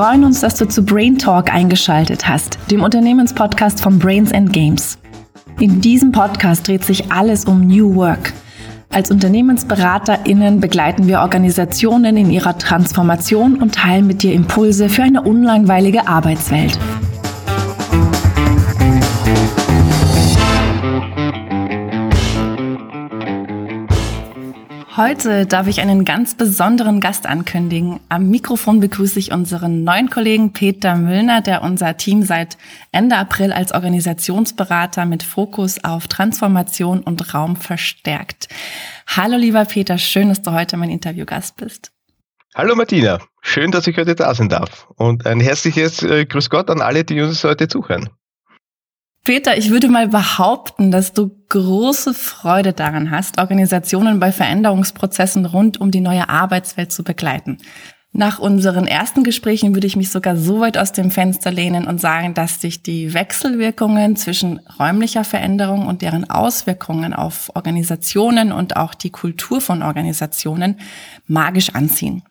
Wir freuen uns, dass du zu Brain Talk eingeschaltet hast, dem Unternehmenspodcast von Brains and Games. In diesem Podcast dreht sich alles um New Work. Als UnternehmensberaterInnen begleiten wir Organisationen in ihrer Transformation und teilen mit dir Impulse für eine unlangweilige Arbeitswelt. Heute darf ich einen ganz besonderen Gast ankündigen. Am Mikrofon begrüße ich unseren neuen Kollegen Peter Müllner, der unser Team seit Ende April als Organisationsberater mit Fokus auf Transformation und Raum verstärkt. Hallo lieber Peter, schön, dass du heute mein Interviewgast bist. Hallo Martina, schön, dass ich heute da sein darf. Und ein herzliches äh, Grüß Gott an alle, die uns heute zuhören. Peter, ich würde mal behaupten, dass du große Freude daran hast, Organisationen bei Veränderungsprozessen rund um die neue Arbeitswelt zu begleiten. Nach unseren ersten Gesprächen würde ich mich sogar so weit aus dem Fenster lehnen und sagen, dass sich die Wechselwirkungen zwischen räumlicher Veränderung und deren Auswirkungen auf Organisationen und auch die Kultur von Organisationen magisch anziehen.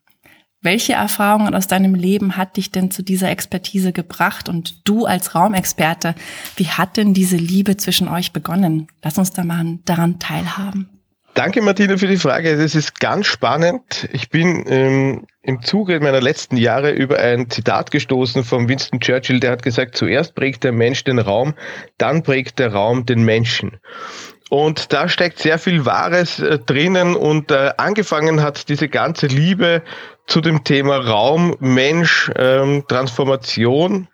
Welche Erfahrungen aus deinem Leben hat dich denn zu dieser Expertise gebracht? Und du als Raumexperte, wie hat denn diese Liebe zwischen euch begonnen? Lass uns da mal daran teilhaben. Danke, Martina, für die Frage. Das ist ganz spannend. Ich bin ähm, im Zuge meiner letzten Jahre über ein Zitat gestoßen von Winston Churchill, der hat gesagt, zuerst prägt der Mensch den Raum, dann prägt der Raum den Menschen. Und da steckt sehr viel Wahres äh, drinnen und äh, angefangen hat diese ganze Liebe zu dem Thema Raum, Mensch, ähm, Transformation.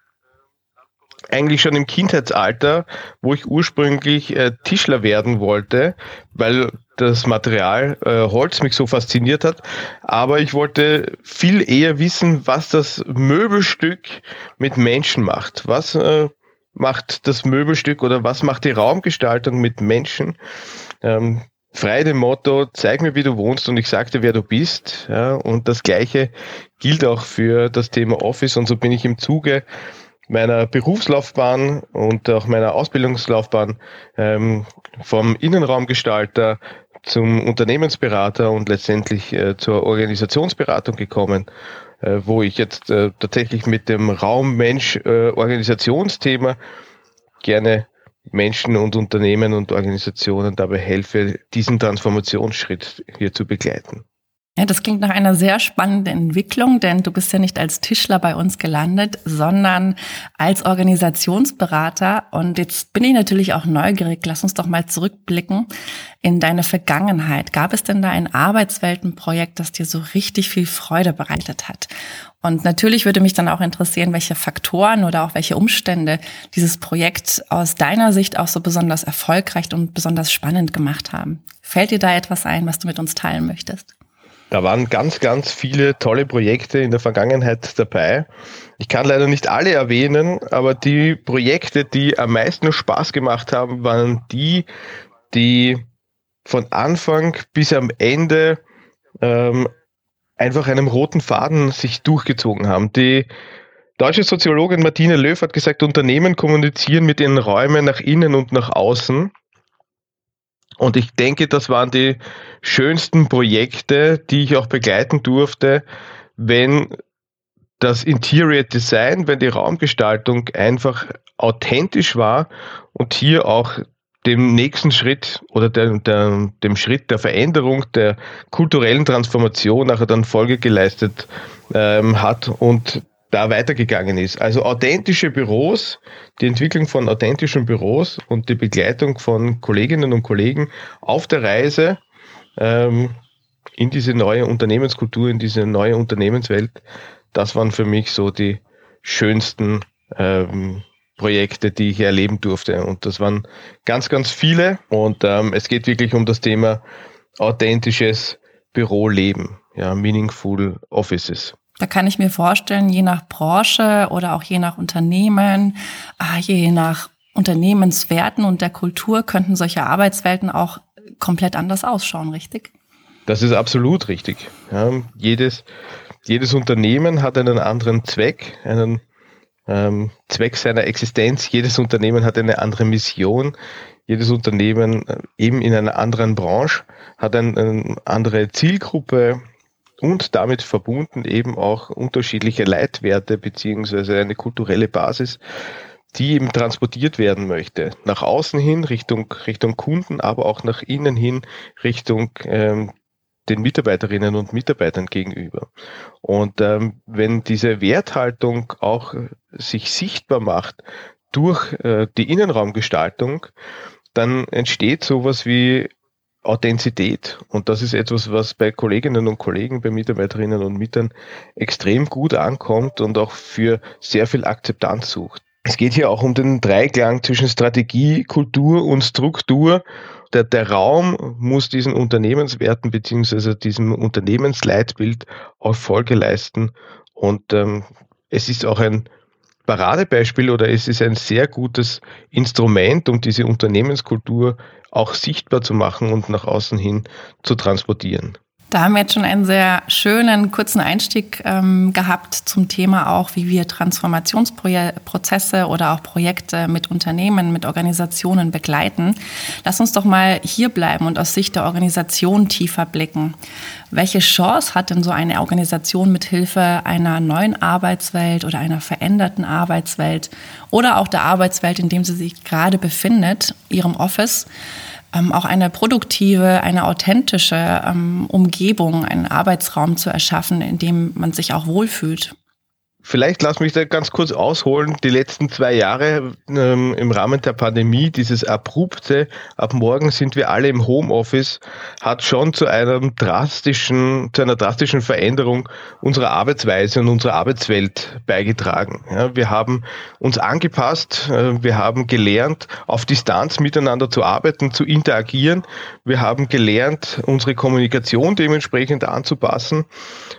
Eigentlich schon im Kindheitsalter, wo ich ursprünglich äh, Tischler werden wollte, weil das Material äh, Holz mich so fasziniert hat. Aber ich wollte viel eher wissen, was das Möbelstück mit Menschen macht. Was äh, macht das Möbelstück oder was macht die Raumgestaltung mit Menschen? Ähm, frei dem Motto, zeig mir, wie du wohnst und ich sag dir, wer du bist. Ja, und das Gleiche gilt auch für das Thema Office und so bin ich im Zuge meiner Berufslaufbahn und auch meiner Ausbildungslaufbahn ähm, vom Innenraumgestalter zum Unternehmensberater und letztendlich äh, zur Organisationsberatung gekommen, äh, wo ich jetzt äh, tatsächlich mit dem Raum-Mensch-Organisationsthema äh, gerne Menschen und Unternehmen und Organisationen dabei helfe, diesen Transformationsschritt hier zu begleiten. Ja, das klingt nach einer sehr spannenden Entwicklung, denn du bist ja nicht als Tischler bei uns gelandet, sondern als Organisationsberater. Und jetzt bin ich natürlich auch neugierig. Lass uns doch mal zurückblicken in deine Vergangenheit. Gab es denn da ein Arbeitsweltenprojekt, das dir so richtig viel Freude bereitet hat? Und natürlich würde mich dann auch interessieren, welche Faktoren oder auch welche Umstände dieses Projekt aus deiner Sicht auch so besonders erfolgreich und besonders spannend gemacht haben. Fällt dir da etwas ein, was du mit uns teilen möchtest? Da waren ganz, ganz viele tolle Projekte in der Vergangenheit dabei. Ich kann leider nicht alle erwähnen, aber die Projekte, die am meisten Spaß gemacht haben, waren die, die von Anfang bis am Ende ähm, einfach einem roten Faden sich durchgezogen haben. Die deutsche Soziologin Martine Löw hat gesagt, Unternehmen kommunizieren mit ihren Räumen nach innen und nach außen. Und ich denke, das waren die schönsten Projekte, die ich auch begleiten durfte, wenn das Interior Design, wenn die Raumgestaltung einfach authentisch war und hier auch dem nächsten Schritt oder der, der, dem Schritt der Veränderung, der kulturellen Transformation nachher dann Folge geleistet ähm, hat. Und da weitergegangen ist. Also authentische Büros, die Entwicklung von authentischen Büros und die Begleitung von Kolleginnen und Kollegen auf der Reise ähm, in diese neue Unternehmenskultur, in diese neue Unternehmenswelt, das waren für mich so die schönsten ähm, Projekte, die ich erleben durfte. Und das waren ganz, ganz viele. Und ähm, es geht wirklich um das Thema authentisches Büroleben, ja, meaningful offices. Da kann ich mir vorstellen, je nach Branche oder auch je nach Unternehmen, ah, je nach Unternehmenswerten und der Kultur könnten solche Arbeitswelten auch komplett anders ausschauen, richtig? Das ist absolut richtig. Ja, jedes, jedes Unternehmen hat einen anderen Zweck, einen ähm, Zweck seiner Existenz. Jedes Unternehmen hat eine andere Mission. Jedes Unternehmen äh, eben in einer anderen Branche hat eine, eine andere Zielgruppe, und damit verbunden eben auch unterschiedliche Leitwerte beziehungsweise eine kulturelle Basis, die eben transportiert werden möchte. Nach außen hin, Richtung, Richtung Kunden, aber auch nach innen hin, Richtung ähm, den Mitarbeiterinnen und Mitarbeitern gegenüber. Und ähm, wenn diese Werthaltung auch sich sichtbar macht durch äh, die Innenraumgestaltung, dann entsteht sowas wie Authentizität. Und das ist etwas, was bei Kolleginnen und Kollegen, bei Mitarbeiterinnen und Mitarbeitern extrem gut ankommt und auch für sehr viel Akzeptanz sucht. Es geht hier auch um den Dreiklang zwischen Strategie, Kultur und Struktur. Der, der Raum muss diesen Unternehmenswerten beziehungsweise diesem Unternehmensleitbild auch Folge leisten. Und ähm, es ist auch ein Paradebeispiel oder es ist ein sehr gutes Instrument, um diese Unternehmenskultur auch sichtbar zu machen und nach außen hin zu transportieren. Da haben wir jetzt schon einen sehr schönen kurzen Einstieg ähm, gehabt zum Thema auch, wie wir Transformationsprozesse oder auch Projekte mit Unternehmen, mit Organisationen begleiten. Lass uns doch mal hier bleiben und aus Sicht der Organisation tiefer blicken. Welche Chance hat denn so eine Organisation mit Hilfe einer neuen Arbeitswelt oder einer veränderten Arbeitswelt oder auch der Arbeitswelt, in dem sie sich gerade befindet, ihrem Office? Ähm, auch eine produktive, eine authentische ähm, Umgebung, einen Arbeitsraum zu erschaffen, in dem man sich auch wohlfühlt. Vielleicht lass mich da ganz kurz ausholen. Die letzten zwei Jahre ähm, im Rahmen der Pandemie, dieses abrupte, ab morgen sind wir alle im Homeoffice, hat schon zu einem drastischen, zu einer drastischen Veränderung unserer Arbeitsweise und unserer Arbeitswelt beigetragen. Ja, wir haben uns angepasst, äh, wir haben gelernt, auf Distanz miteinander zu arbeiten, zu interagieren. Wir haben gelernt, unsere Kommunikation dementsprechend anzupassen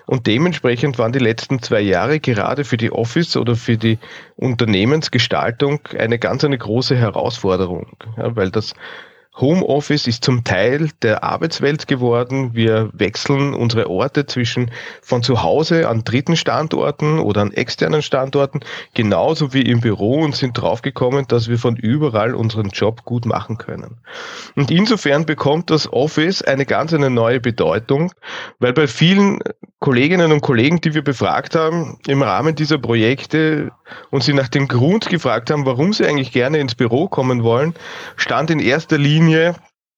und dementsprechend waren die letzten zwei Jahre gerade für die Office oder für die Unternehmensgestaltung eine ganz eine große Herausforderung, ja, weil das Homeoffice ist zum Teil der Arbeitswelt geworden. Wir wechseln unsere Orte zwischen von zu Hause an dritten Standorten oder an externen Standorten, genauso wie im Büro und sind draufgekommen, dass wir von überall unseren Job gut machen können. Und insofern bekommt das Office eine ganz eine neue Bedeutung, weil bei vielen Kolleginnen und Kollegen, die wir befragt haben, im Rahmen dieser Projekte und sie nach dem Grund gefragt haben, warum sie eigentlich gerne ins Büro kommen wollen, stand in erster Linie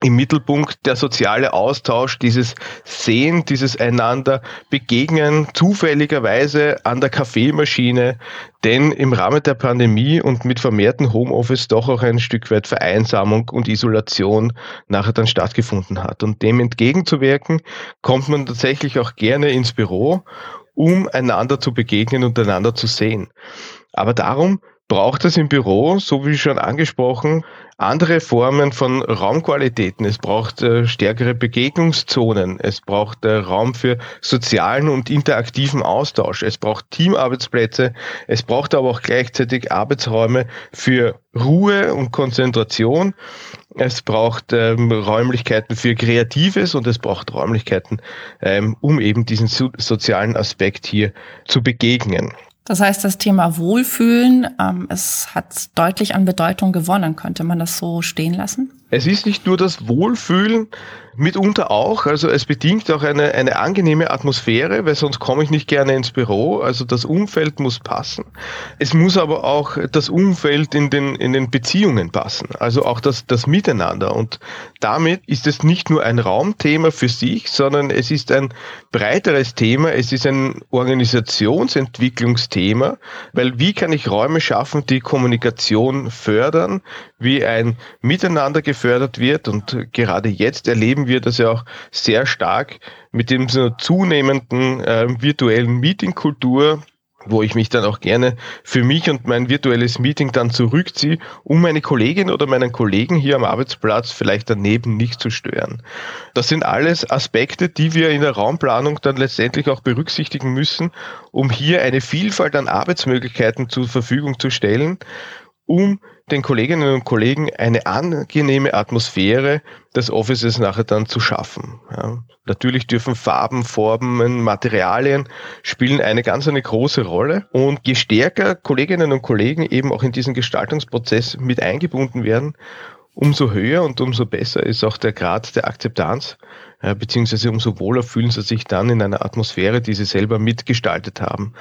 im Mittelpunkt der soziale Austausch, dieses Sehen, dieses einander begegnen, zufälligerweise an der Kaffeemaschine, denn im Rahmen der Pandemie und mit vermehrten Homeoffice doch auch ein Stück weit Vereinsamung und Isolation nachher dann stattgefunden hat. Und dem entgegenzuwirken, kommt man tatsächlich auch gerne ins Büro, um einander zu begegnen und einander zu sehen. Aber darum braucht es im Büro, so wie schon angesprochen, andere Formen von Raumqualitäten. Es braucht äh, stärkere Begegnungszonen. Es braucht äh, Raum für sozialen und interaktiven Austausch. Es braucht Teamarbeitsplätze. Es braucht aber auch gleichzeitig Arbeitsräume für Ruhe und Konzentration. Es braucht ähm, Räumlichkeiten für Kreatives und es braucht Räumlichkeiten, ähm, um eben diesen so sozialen Aspekt hier zu begegnen. Das heißt, das Thema Wohlfühlen, ähm, es hat deutlich an Bedeutung gewonnen. Könnte man das so stehen lassen? Es ist nicht nur das Wohlfühlen, mitunter auch. Also es bedingt auch eine, eine angenehme Atmosphäre, weil sonst komme ich nicht gerne ins Büro. Also das Umfeld muss passen. Es muss aber auch das Umfeld in den, in den Beziehungen passen. Also auch das, das Miteinander. Und damit ist es nicht nur ein Raumthema für sich, sondern es ist ein breiteres Thema. Es ist ein Organisationsentwicklungsthema, weil wie kann ich Räume schaffen, die Kommunikation fördern, wie ein Miteinander gefördert wird. Und gerade jetzt erleben wir das ja auch sehr stark mit dem so zunehmenden äh, virtuellen Meetingkultur, wo ich mich dann auch gerne für mich und mein virtuelles Meeting dann zurückziehe, um meine Kollegin oder meinen Kollegen hier am Arbeitsplatz vielleicht daneben nicht zu stören. Das sind alles Aspekte, die wir in der Raumplanung dann letztendlich auch berücksichtigen müssen, um hier eine Vielfalt an Arbeitsmöglichkeiten zur Verfügung zu stellen, um den Kolleginnen und Kollegen eine angenehme Atmosphäre des Offices nachher dann zu schaffen. Ja. Natürlich dürfen Farben, Formen, Materialien spielen eine ganz eine große Rolle. Und je stärker Kolleginnen und Kollegen eben auch in diesen Gestaltungsprozess mit eingebunden werden, umso höher und umso besser ist auch der Grad der Akzeptanz, äh, beziehungsweise umso wohler fühlen sie sich dann in einer Atmosphäre, die sie selber mitgestaltet haben.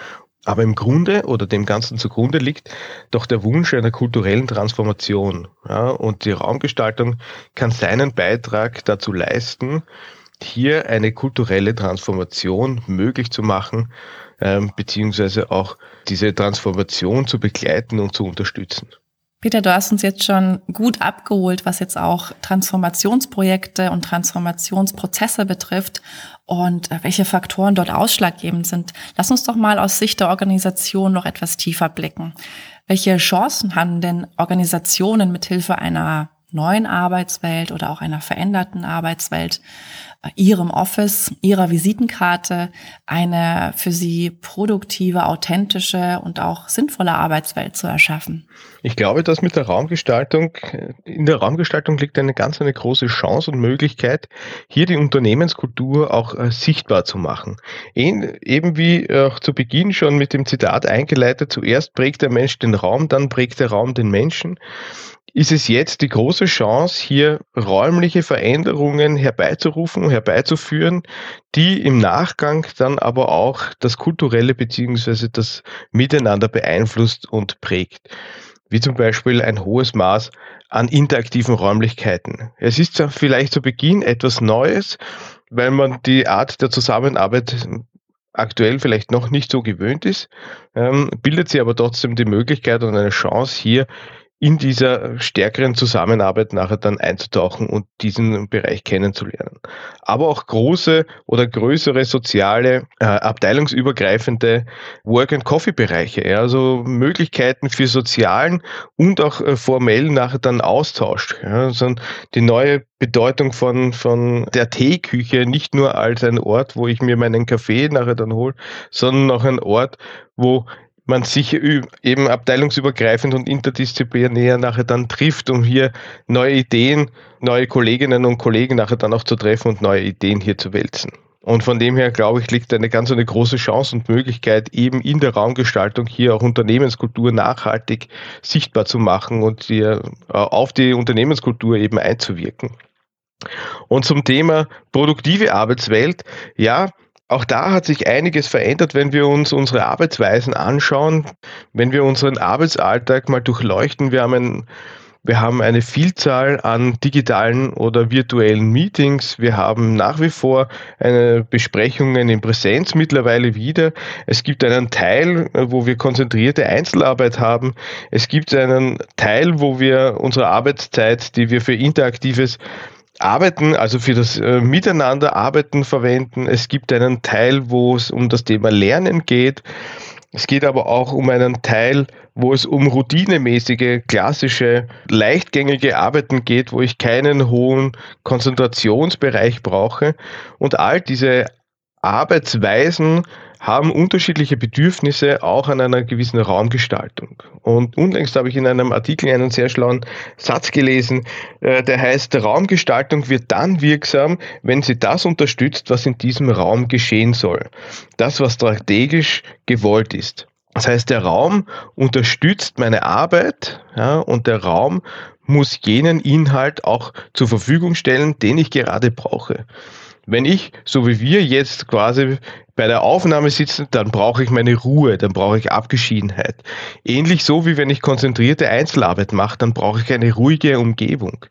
Aber im Grunde oder dem Ganzen zugrunde liegt doch der Wunsch einer kulturellen Transformation. Ja, und die Raumgestaltung kann seinen Beitrag dazu leisten, hier eine kulturelle Transformation möglich zu machen, ähm, beziehungsweise auch diese Transformation zu begleiten und zu unterstützen. Peter, du hast uns jetzt schon gut abgeholt, was jetzt auch Transformationsprojekte und Transformationsprozesse betrifft und äh, welche Faktoren dort ausschlaggebend sind. Lass uns doch mal aus Sicht der Organisation noch etwas tiefer blicken. Welche Chancen haben denn Organisationen mithilfe einer neuen Arbeitswelt oder auch einer veränderten Arbeitswelt, ihrem Office, ihrer Visitenkarte eine für sie produktive, authentische und auch sinnvolle Arbeitswelt zu erschaffen? Ich glaube, dass mit der Raumgestaltung, in der Raumgestaltung liegt eine ganz eine große Chance und Möglichkeit, hier die Unternehmenskultur auch äh, sichtbar zu machen. Eben wie auch zu Beginn schon mit dem Zitat eingeleitet, zuerst prägt der Mensch den Raum, dann prägt der Raum den Menschen ist es jetzt die große Chance, hier räumliche Veränderungen herbeizurufen, herbeizuführen, die im Nachgang dann aber auch das kulturelle beziehungsweise das Miteinander beeinflusst und prägt. Wie zum Beispiel ein hohes Maß an interaktiven Räumlichkeiten. Es ist vielleicht zu Beginn etwas Neues, weil man die Art der Zusammenarbeit aktuell vielleicht noch nicht so gewöhnt ist, ähm, bildet sie aber trotzdem die Möglichkeit und eine Chance, hier in dieser stärkeren Zusammenarbeit nachher dann einzutauchen und diesen Bereich kennenzulernen. Aber auch große oder größere soziale, äh, abteilungsübergreifende Work-and-Coffee-Bereiche, ja, also Möglichkeiten für sozialen und auch äh, formellen nachher dann Austausch. Ja, also die neue Bedeutung von, von der Teeküche nicht nur als ein Ort, wo ich mir meinen Kaffee nachher dann hole, sondern auch ein Ort, wo man sich eben abteilungsübergreifend und interdisziplinär nachher dann trifft, um hier neue Ideen, neue Kolleginnen und Kollegen nachher dann auch zu treffen und neue Ideen hier zu wälzen. Und von dem her, glaube ich, liegt eine ganz eine große Chance und Möglichkeit, eben in der Raumgestaltung hier auch Unternehmenskultur nachhaltig sichtbar zu machen und hier äh, auf die Unternehmenskultur eben einzuwirken. Und zum Thema produktive Arbeitswelt, ja, auch da hat sich einiges verändert, wenn wir uns unsere Arbeitsweisen anschauen, wenn wir unseren Arbeitsalltag mal durchleuchten. Wir haben, ein, wir haben eine Vielzahl an digitalen oder virtuellen Meetings. Wir haben nach wie vor Besprechungen in Präsenz mittlerweile wieder. Es gibt einen Teil, wo wir konzentrierte Einzelarbeit haben. Es gibt einen Teil, wo wir unsere Arbeitszeit, die wir für interaktives Arbeiten, also für das äh, Miteinander arbeiten verwenden. Es gibt einen Teil, wo es um das Thema Lernen geht. Es geht aber auch um einen Teil, wo es um routinemäßige, klassische, leichtgängige Arbeiten geht, wo ich keinen hohen Konzentrationsbereich brauche. Und all diese Arbeitsweisen haben unterschiedliche Bedürfnisse auch an einer gewissen Raumgestaltung. Und unlängst habe ich in einem Artikel einen sehr schlauen Satz gelesen, äh, der heißt, Raumgestaltung wird dann wirksam, wenn sie das unterstützt, was in diesem Raum geschehen soll. Das, was strategisch gewollt ist. Das heißt, der Raum unterstützt meine Arbeit ja, und der Raum muss jenen Inhalt auch zur Verfügung stellen, den ich gerade brauche. Wenn ich, so wie wir jetzt quasi bei der Aufnahme sitzen, dann brauche ich meine Ruhe, dann brauche ich Abgeschiedenheit. Ähnlich so wie wenn ich konzentrierte Einzelarbeit mache, dann brauche ich eine ruhige Umgebung.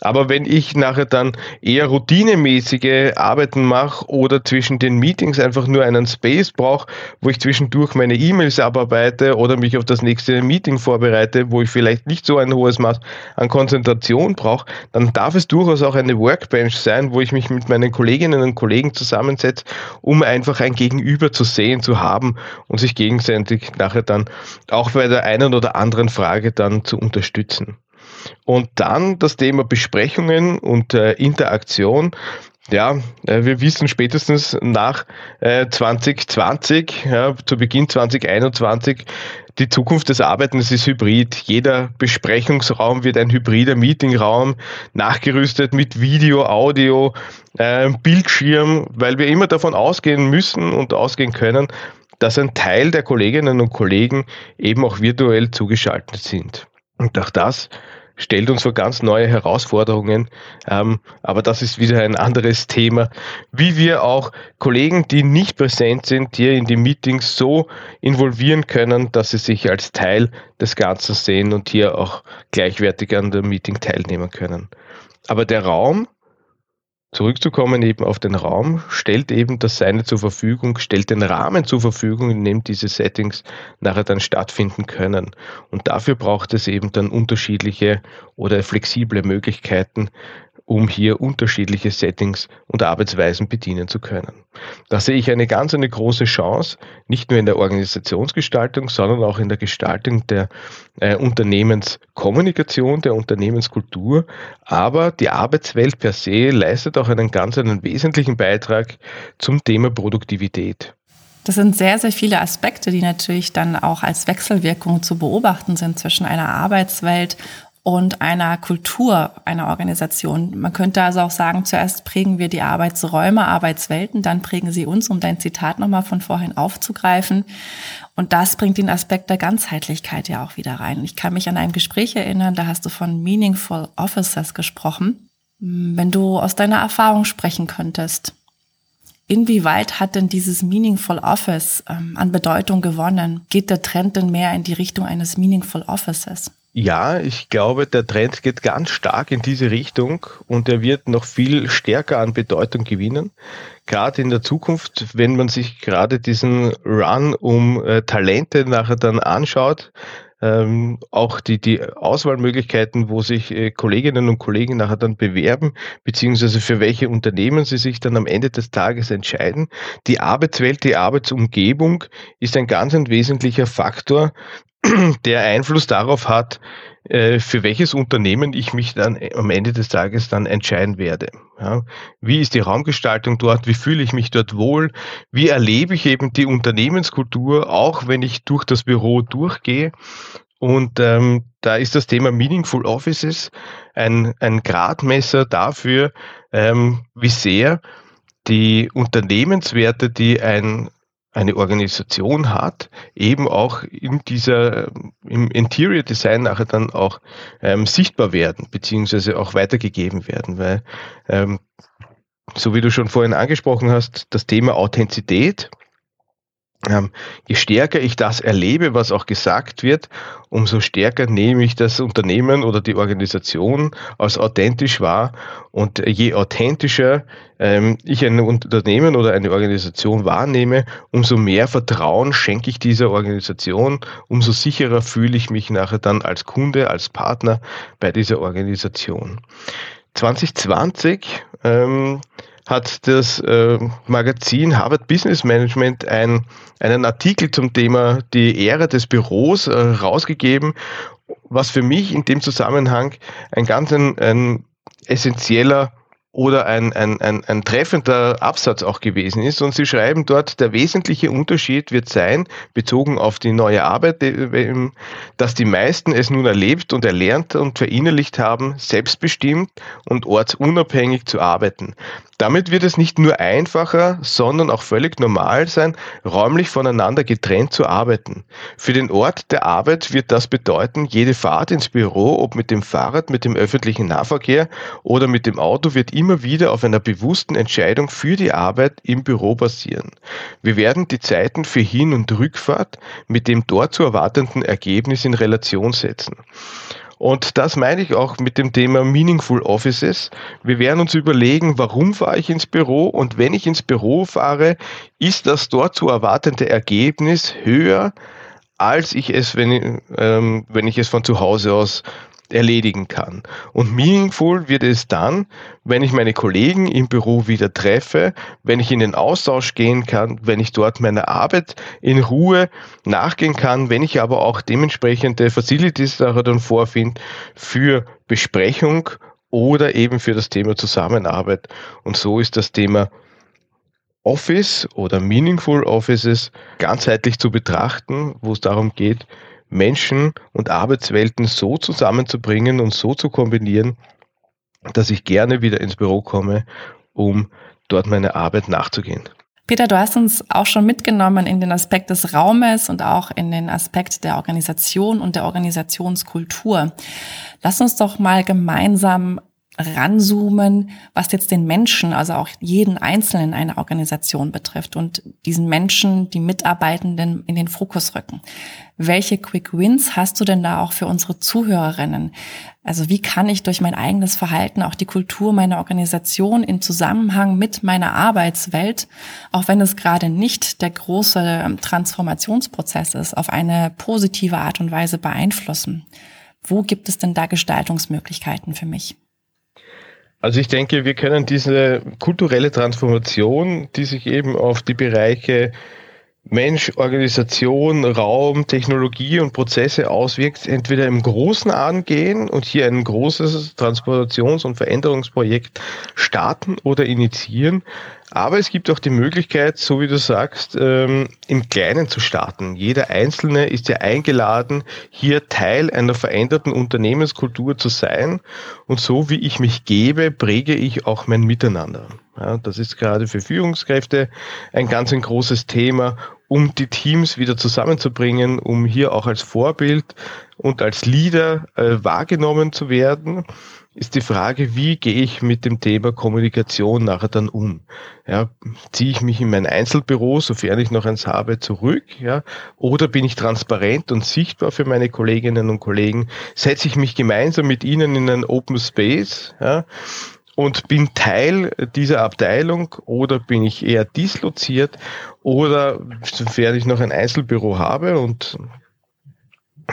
Aber wenn ich nachher dann eher routinemäßige Arbeiten mache oder zwischen den Meetings einfach nur einen Space brauche, wo ich zwischendurch meine E-Mails abarbeite oder mich auf das nächste Meeting vorbereite, wo ich vielleicht nicht so ein hohes Maß an Konzentration brauche, dann darf es durchaus auch eine Workbench sein, wo ich mich mit meinen Kolleginnen und Kollegen zusammensetze, um einfach ein Gegenüber zu sehen, zu haben und sich gegenseitig nachher dann auch bei der einen oder anderen Frage dann zu unterstützen. Und dann das Thema Besprechungen und äh, Interaktion. Ja, äh, wir wissen spätestens nach äh, 2020, ja, zu Beginn 2021, die Zukunft des Arbeitens ist hybrid. Jeder Besprechungsraum wird ein hybrider Meetingraum, nachgerüstet mit Video, Audio, äh, Bildschirm, weil wir immer davon ausgehen müssen und ausgehen können, dass ein Teil der Kolleginnen und Kollegen eben auch virtuell zugeschaltet sind. Und auch das stellt uns vor ganz neue Herausforderungen. Ähm, aber das ist wieder ein anderes Thema, wie wir auch Kollegen, die nicht präsent sind, hier in die Meetings so involvieren können, dass sie sich als Teil des Ganzen sehen und hier auch gleichwertig an dem Meeting teilnehmen können. Aber der Raum, zurückzukommen eben auf den Raum, stellt eben das Seine zur Verfügung, stellt den Rahmen zur Verfügung, in dem diese Settings nachher dann stattfinden können. Und dafür braucht es eben dann unterschiedliche oder flexible Möglichkeiten, um hier unterschiedliche Settings und Arbeitsweisen bedienen zu können. Da sehe ich eine ganz eine große Chance, nicht nur in der Organisationsgestaltung, sondern auch in der Gestaltung der äh, Unternehmenskommunikation, der Unternehmenskultur. Aber die Arbeitswelt per se leistet auch einen ganz einen wesentlichen Beitrag zum Thema Produktivität. Das sind sehr, sehr viele Aspekte, die natürlich dann auch als Wechselwirkung zu beobachten sind zwischen einer Arbeitswelt und einer Kultur einer Organisation. Man könnte also auch sagen, zuerst prägen wir die Arbeitsräume, Arbeitswelten, dann prägen sie uns, um dein Zitat nochmal von vorhin aufzugreifen. Und das bringt den Aspekt der Ganzheitlichkeit ja auch wieder rein. Ich kann mich an ein Gespräch erinnern, da hast du von Meaningful Officers gesprochen. Wenn du aus deiner Erfahrung sprechen könntest, Inwieweit hat denn dieses Meaningful Office ähm, an Bedeutung gewonnen? Geht der Trend denn mehr in die Richtung eines Meaningful Offices? Ja, ich glaube, der Trend geht ganz stark in diese Richtung und er wird noch viel stärker an Bedeutung gewinnen. Gerade in der Zukunft, wenn man sich gerade diesen Run um äh, Talente nachher dann anschaut, ähm, auch die, die Auswahlmöglichkeiten, wo sich äh, Kolleginnen und Kollegen nachher dann bewerben, beziehungsweise für welche Unternehmen sie sich dann am Ende des Tages entscheiden. Die Arbeitswelt, die Arbeitsumgebung ist ein ganz ein wesentlicher Faktor, der Einfluss darauf hat, äh, für welches Unternehmen ich mich dann am Ende des Tages dann entscheiden werde. Ja, wie ist die Raumgestaltung dort? Wie fühle ich mich dort wohl? Wie erlebe ich eben die Unternehmenskultur, auch wenn ich durch das Büro durchgehe? Und ähm, da ist das Thema Meaningful Offices ein, ein Gradmesser dafür, ähm, wie sehr die Unternehmenswerte, die ein eine Organisation hat, eben auch in dieser, im Interior Design nachher dann auch ähm, sichtbar werden, beziehungsweise auch weitergegeben werden, weil, ähm, so wie du schon vorhin angesprochen hast, das Thema Authentizität je stärker ich das erlebe, was auch gesagt wird, umso stärker nehme ich das Unternehmen oder die Organisation als authentisch wahr. Und je authentischer ähm, ich ein Unternehmen oder eine Organisation wahrnehme, umso mehr Vertrauen schenke ich dieser Organisation, umso sicherer fühle ich mich nachher dann als Kunde, als Partner bei dieser Organisation. 2020 ähm, hat das äh, Magazin Harvard Business Management ein, einen Artikel zum Thema die Ära des Büros äh, rausgegeben, was für mich in dem Zusammenhang ein ganz ein, ein essentieller oder ein, ein, ein, ein treffender Absatz auch gewesen ist. Und Sie schreiben dort, der wesentliche Unterschied wird sein, bezogen auf die neue Arbeit, dass die meisten es nun erlebt und erlernt und verinnerlicht haben, selbstbestimmt und ortsunabhängig zu arbeiten. Damit wird es nicht nur einfacher, sondern auch völlig normal sein, räumlich voneinander getrennt zu arbeiten. Für den Ort der Arbeit wird das bedeuten, jede Fahrt ins Büro, ob mit dem Fahrrad, mit dem öffentlichen Nahverkehr oder mit dem Auto, wird immer wieder auf einer bewussten Entscheidung für die Arbeit im Büro basieren. Wir werden die Zeiten für Hin- und Rückfahrt mit dem dort zu erwartenden Ergebnis in Relation setzen. Und das meine ich auch mit dem Thema Meaningful Offices. Wir werden uns überlegen, warum fahre ich ins Büro und wenn ich ins Büro fahre, ist das dort zu erwartende Ergebnis höher, als ich es, wenn, ähm, wenn ich es von zu Hause aus erledigen kann. Und meaningful wird es dann, wenn ich meine Kollegen im Büro wieder treffe, wenn ich in den Austausch gehen kann, wenn ich dort meiner Arbeit in Ruhe nachgehen kann, wenn ich aber auch dementsprechende Facilities dann vorfinde für Besprechung oder eben für das Thema Zusammenarbeit. Und so ist das Thema Office oder Meaningful Offices ganzheitlich zu betrachten, wo es darum geht, Menschen und Arbeitswelten so zusammenzubringen und so zu kombinieren, dass ich gerne wieder ins Büro komme, um dort meine Arbeit nachzugehen. Peter, du hast uns auch schon mitgenommen in den Aspekt des Raumes und auch in den Aspekt der Organisation und der Organisationskultur. Lass uns doch mal gemeinsam ranzoomen, was jetzt den Menschen, also auch jeden Einzelnen einer Organisation betrifft und diesen Menschen, die Mitarbeitenden in den Fokus rücken. Welche Quick Wins hast du denn da auch für unsere Zuhörerinnen? Also wie kann ich durch mein eigenes Verhalten auch die Kultur meiner Organisation in Zusammenhang mit meiner Arbeitswelt, auch wenn es gerade nicht der große Transformationsprozess ist, auf eine positive Art und Weise beeinflussen? Wo gibt es denn da Gestaltungsmöglichkeiten für mich? Also ich denke, wir können diese kulturelle Transformation, die sich eben auf die Bereiche Mensch, Organisation, Raum, Technologie und Prozesse auswirkt, entweder im Großen angehen und hier ein großes Transformations- und Veränderungsprojekt starten oder initiieren. Aber es gibt auch die Möglichkeit, so wie du sagst, ähm, im Kleinen zu starten. Jeder Einzelne ist ja eingeladen, hier Teil einer veränderten Unternehmenskultur zu sein. Und so wie ich mich gebe, präge ich auch mein Miteinander. Ja, das ist gerade für Führungskräfte ein ganz ein großes Thema, um die Teams wieder zusammenzubringen, um hier auch als Vorbild und als Leader äh, wahrgenommen zu werden ist die Frage, wie gehe ich mit dem Thema Kommunikation nachher dann um? Ja, ziehe ich mich in mein Einzelbüro, sofern ich noch eins habe, zurück? Ja, oder bin ich transparent und sichtbar für meine Kolleginnen und Kollegen? Setze ich mich gemeinsam mit ihnen in einen Open Space? Ja, und bin Teil dieser Abteilung oder bin ich eher disloziert oder sofern ich noch ein Einzelbüro habe und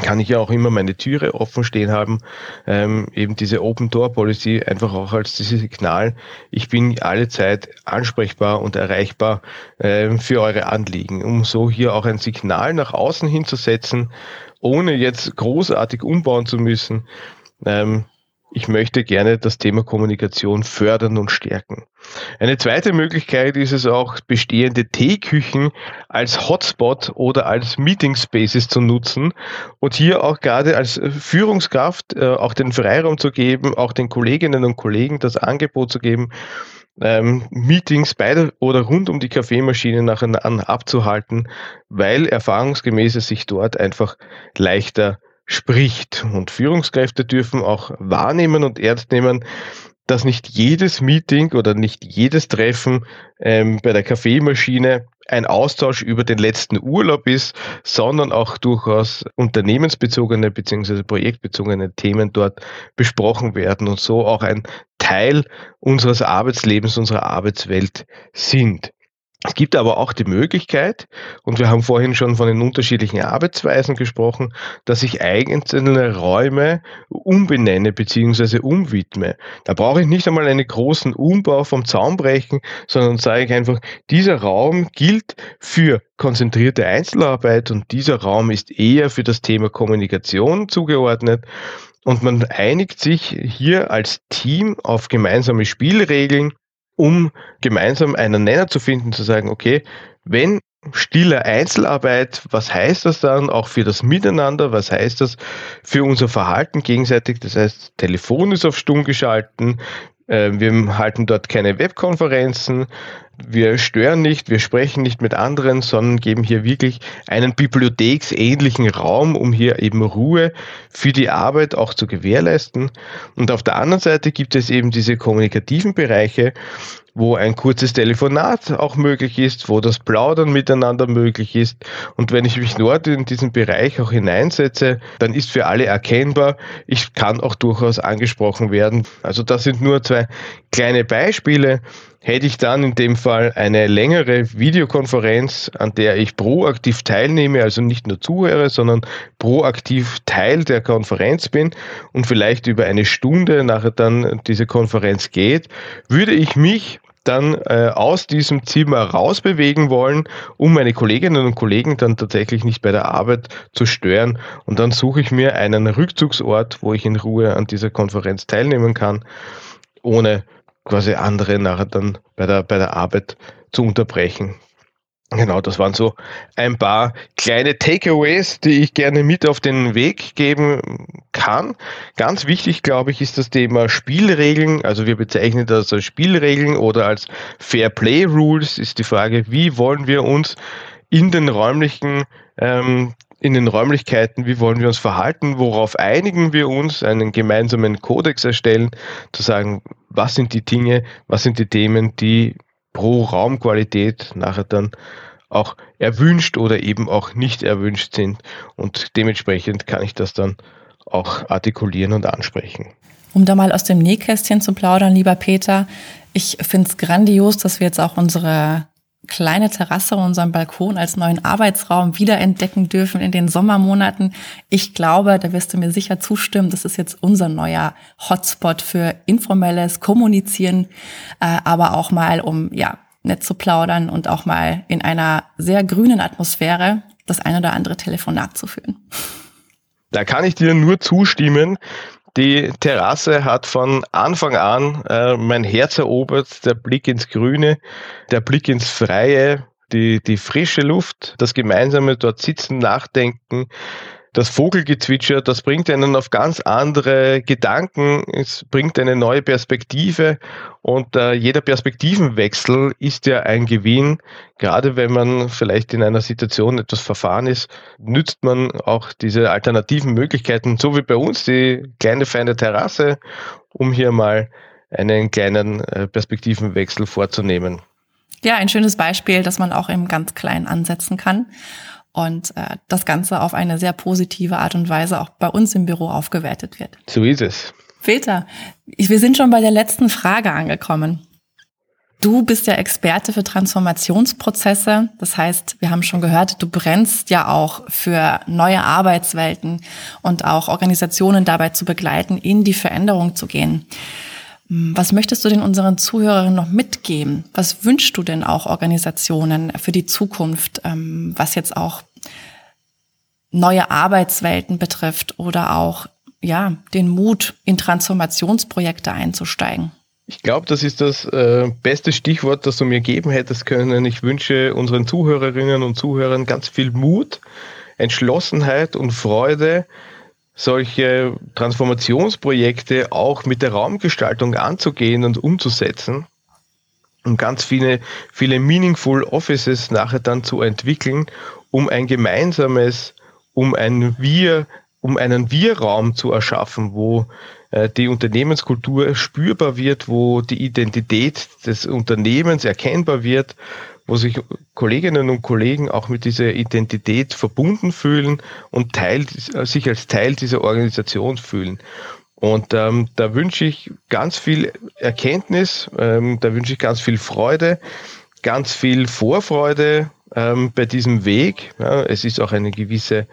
kann ich ja auch immer meine Türe offen stehen haben, ähm, eben diese Open Door Policy einfach auch als dieses Signal, ich bin alle Zeit ansprechbar und erreichbar ähm, für eure Anliegen, um so hier auch ein Signal nach außen hinzusetzen, ohne jetzt großartig umbauen zu müssen. Ähm, ich möchte gerne das Thema Kommunikation fördern und stärken. Eine zweite Möglichkeit ist es auch, bestehende Teeküchen als Hotspot oder als Meeting Spaces zu nutzen und hier auch gerade als Führungskraft äh, auch den Freiraum zu geben, auch den Kolleginnen und Kollegen das Angebot zu geben, ähm, Meetings bei oder rund um die Kaffeemaschine nacheinander abzuhalten, weil erfahrungsgemäß es sich dort einfach leichter spricht. Und Führungskräfte dürfen auch wahrnehmen und ernst nehmen, dass nicht jedes Meeting oder nicht jedes Treffen ähm, bei der Kaffeemaschine ein Austausch über den letzten Urlaub ist, sondern auch durchaus unternehmensbezogene bzw. projektbezogene Themen dort besprochen werden und so auch ein Teil unseres Arbeitslebens, unserer Arbeitswelt sind. Es gibt aber auch die Möglichkeit, und wir haben vorhin schon von den unterschiedlichen Arbeitsweisen gesprochen, dass ich einzelne Räume umbenenne bzw. umwidme. Da brauche ich nicht einmal einen großen Umbau vom Zaun brechen, sondern sage ich einfach, dieser Raum gilt für konzentrierte Einzelarbeit und dieser Raum ist eher für das Thema Kommunikation zugeordnet. Und man einigt sich hier als Team auf gemeinsame Spielregeln um gemeinsam einen Nenner zu finden, zu sagen, okay, wenn stille Einzelarbeit, was heißt das dann auch für das Miteinander, was heißt das für unser Verhalten gegenseitig, das heißt, Telefon ist auf stumm geschalten, wir halten dort keine Webkonferenzen, wir stören nicht, wir sprechen nicht mit anderen, sondern geben hier wirklich einen bibliotheksähnlichen Raum, um hier eben Ruhe für die Arbeit auch zu gewährleisten. Und auf der anderen Seite gibt es eben diese kommunikativen Bereiche, wo ein kurzes Telefonat auch möglich ist, wo das Plaudern miteinander möglich ist. Und wenn ich mich dort in diesen Bereich auch hineinsetze, dann ist für alle erkennbar, ich kann auch durchaus angesprochen werden. Also das sind nur zwei kleine Beispiele hätte ich dann in dem Fall eine längere Videokonferenz, an der ich proaktiv teilnehme, also nicht nur zuhöre, sondern proaktiv Teil der Konferenz bin und vielleicht über eine Stunde nachher dann diese Konferenz geht, würde ich mich dann äh, aus diesem Zimmer rausbewegen wollen, um meine Kolleginnen und Kollegen dann tatsächlich nicht bei der Arbeit zu stören. Und dann suche ich mir einen Rückzugsort, wo ich in Ruhe an dieser Konferenz teilnehmen kann, ohne quasi andere nachher dann bei der, bei der Arbeit zu unterbrechen. Genau, das waren so ein paar kleine Takeaways, die ich gerne mit auf den Weg geben kann. Ganz wichtig, glaube ich, ist das Thema Spielregeln. Also wir bezeichnen das als Spielregeln oder als Fair Play Rules. Ist die Frage, wie wollen wir uns in den räumlichen ähm, in den Räumlichkeiten, wie wollen wir uns verhalten, worauf einigen wir uns, einen gemeinsamen Kodex erstellen, zu sagen, was sind die Dinge, was sind die Themen, die pro Raumqualität nachher dann auch erwünscht oder eben auch nicht erwünscht sind. Und dementsprechend kann ich das dann auch artikulieren und ansprechen. Um da mal aus dem Nähkästchen zu plaudern, lieber Peter, ich finde es grandios, dass wir jetzt auch unsere kleine Terrasse, unseren Balkon als neuen Arbeitsraum wiederentdecken dürfen in den Sommermonaten. Ich glaube, da wirst du mir sicher zustimmen, das ist jetzt unser neuer Hotspot für informelles Kommunizieren, äh, aber auch mal um ja nett zu plaudern und auch mal in einer sehr grünen Atmosphäre das ein oder andere Telefonat zu führen. Da kann ich dir nur zustimmen. Die Terrasse hat von Anfang an äh, mein Herz erobert, der Blick ins Grüne, der Blick ins Freie, die, die frische Luft, das gemeinsame dort sitzen, nachdenken, das Vogelgezwitscher, das bringt einen auf ganz andere Gedanken, es bringt eine neue Perspektive und äh, jeder Perspektivenwechsel ist ja ein Gewinn. Gerade wenn man vielleicht in einer Situation etwas verfahren ist, nützt man auch diese alternativen Möglichkeiten, so wie bei uns die kleine feine Terrasse, um hier mal einen kleinen äh, Perspektivenwechsel vorzunehmen. Ja, ein schönes Beispiel, dass man auch im ganz Kleinen ansetzen kann und äh, das Ganze auf eine sehr positive Art und Weise auch bei uns im Büro aufgewertet wird. So ist es. Peter, wir sind schon bei der letzten Frage angekommen. Du bist ja Experte für Transformationsprozesse. Das heißt, wir haben schon gehört, du brennst ja auch für neue Arbeitswelten und auch Organisationen dabei zu begleiten, in die Veränderung zu gehen. Was möchtest du denn unseren Zuhörerinnen noch mitgeben? Was wünschst du denn auch Organisationen für die Zukunft, ähm, was jetzt auch neue Arbeitswelten betrifft oder auch ja den Mut in Transformationsprojekte einzusteigen? Ich glaube, das ist das äh, beste Stichwort, das du mir geben hättest können. Ich wünsche unseren Zuhörerinnen und Zuhörern ganz viel Mut, Entschlossenheit und Freude, solche Transformationsprojekte auch mit der Raumgestaltung anzugehen und umzusetzen und ganz viele, viele meaningful Offices nachher dann zu entwickeln, um ein gemeinsames, um ein Wir, um einen Wir-Raum zu erschaffen, wo äh, die Unternehmenskultur spürbar wird, wo die Identität des Unternehmens erkennbar wird, wo sich Kolleginnen und Kollegen auch mit dieser Identität verbunden fühlen und Teil, sich als Teil dieser Organisation fühlen. Und ähm, da wünsche ich ganz viel Erkenntnis, ähm, da wünsche ich ganz viel Freude, ganz viel Vorfreude ähm, bei diesem Weg. Ja, es ist auch eine gewisse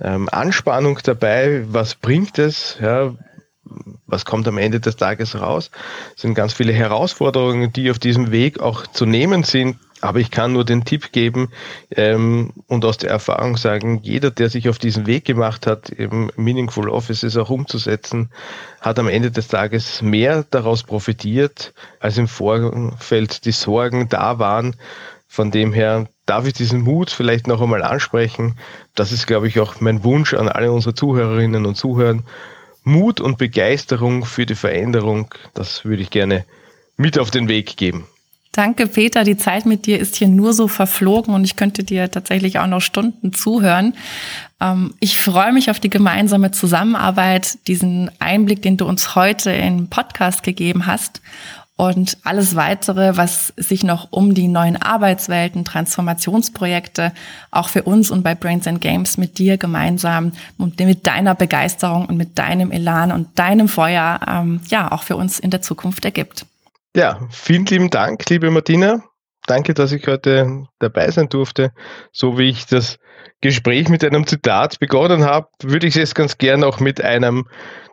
ähm, Anspannung dabei. Was bringt es? Ja, was kommt am Ende des Tages raus? Es sind ganz viele Herausforderungen, die auf diesem Weg auch zu nehmen sind. Aber ich kann nur den Tipp geben ähm, und aus der Erfahrung sagen, jeder, der sich auf diesen Weg gemacht hat, eben Meaningful Offices auch umzusetzen, hat am Ende des Tages mehr daraus profitiert, als im Vorfeld die Sorgen da waren. Von dem her darf ich diesen Mut vielleicht noch einmal ansprechen. Das ist, glaube ich, auch mein Wunsch an alle unsere Zuhörerinnen und Zuhörer. Mut und Begeisterung für die Veränderung, das würde ich gerne mit auf den Weg geben. Danke, Peter. Die Zeit mit dir ist hier nur so verflogen und ich könnte dir tatsächlich auch noch Stunden zuhören. Ähm, ich freue mich auf die gemeinsame Zusammenarbeit, diesen Einblick, den du uns heute im Podcast gegeben hast und alles weitere, was sich noch um die neuen Arbeitswelten, Transformationsprojekte auch für uns und bei Brains and Games mit dir gemeinsam und mit deiner Begeisterung und mit deinem Elan und deinem Feuer ähm, ja auch für uns in der Zukunft ergibt. Ja, vielen lieben Dank, liebe Martina. Danke, dass ich heute dabei sein durfte. So wie ich das Gespräch mit einem Zitat begonnen habe, würde ich es ganz gern auch mit einem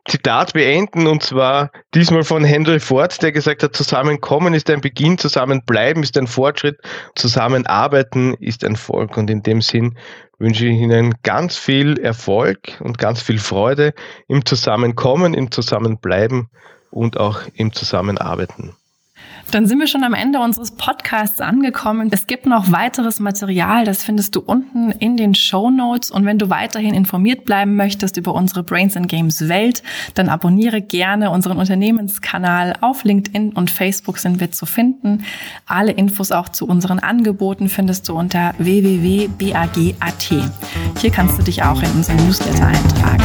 Zitat beenden und zwar diesmal von Henry Ford, der gesagt hat, Zusammenkommen ist ein Beginn, Zusammenbleiben ist ein Fortschritt, Zusammenarbeiten ist ein Volk. Und in dem Sinn wünsche ich Ihnen ganz viel Erfolg und ganz viel Freude im Zusammenkommen, im Zusammenbleiben und auch im Zusammenarbeiten. Dann sind wir schon am Ende unseres Podcasts angekommen. Es gibt noch weiteres Material, das findest du unten in den Show Notes. Und wenn du weiterhin informiert bleiben möchtest über unsere Brains and Games Welt, dann abonniere gerne unseren Unternehmenskanal. Auf LinkedIn und Facebook sind wir zu finden. Alle Infos auch zu unseren Angeboten findest du unter www.bag.at. Hier kannst du dich auch in unseren Newsletter eintragen.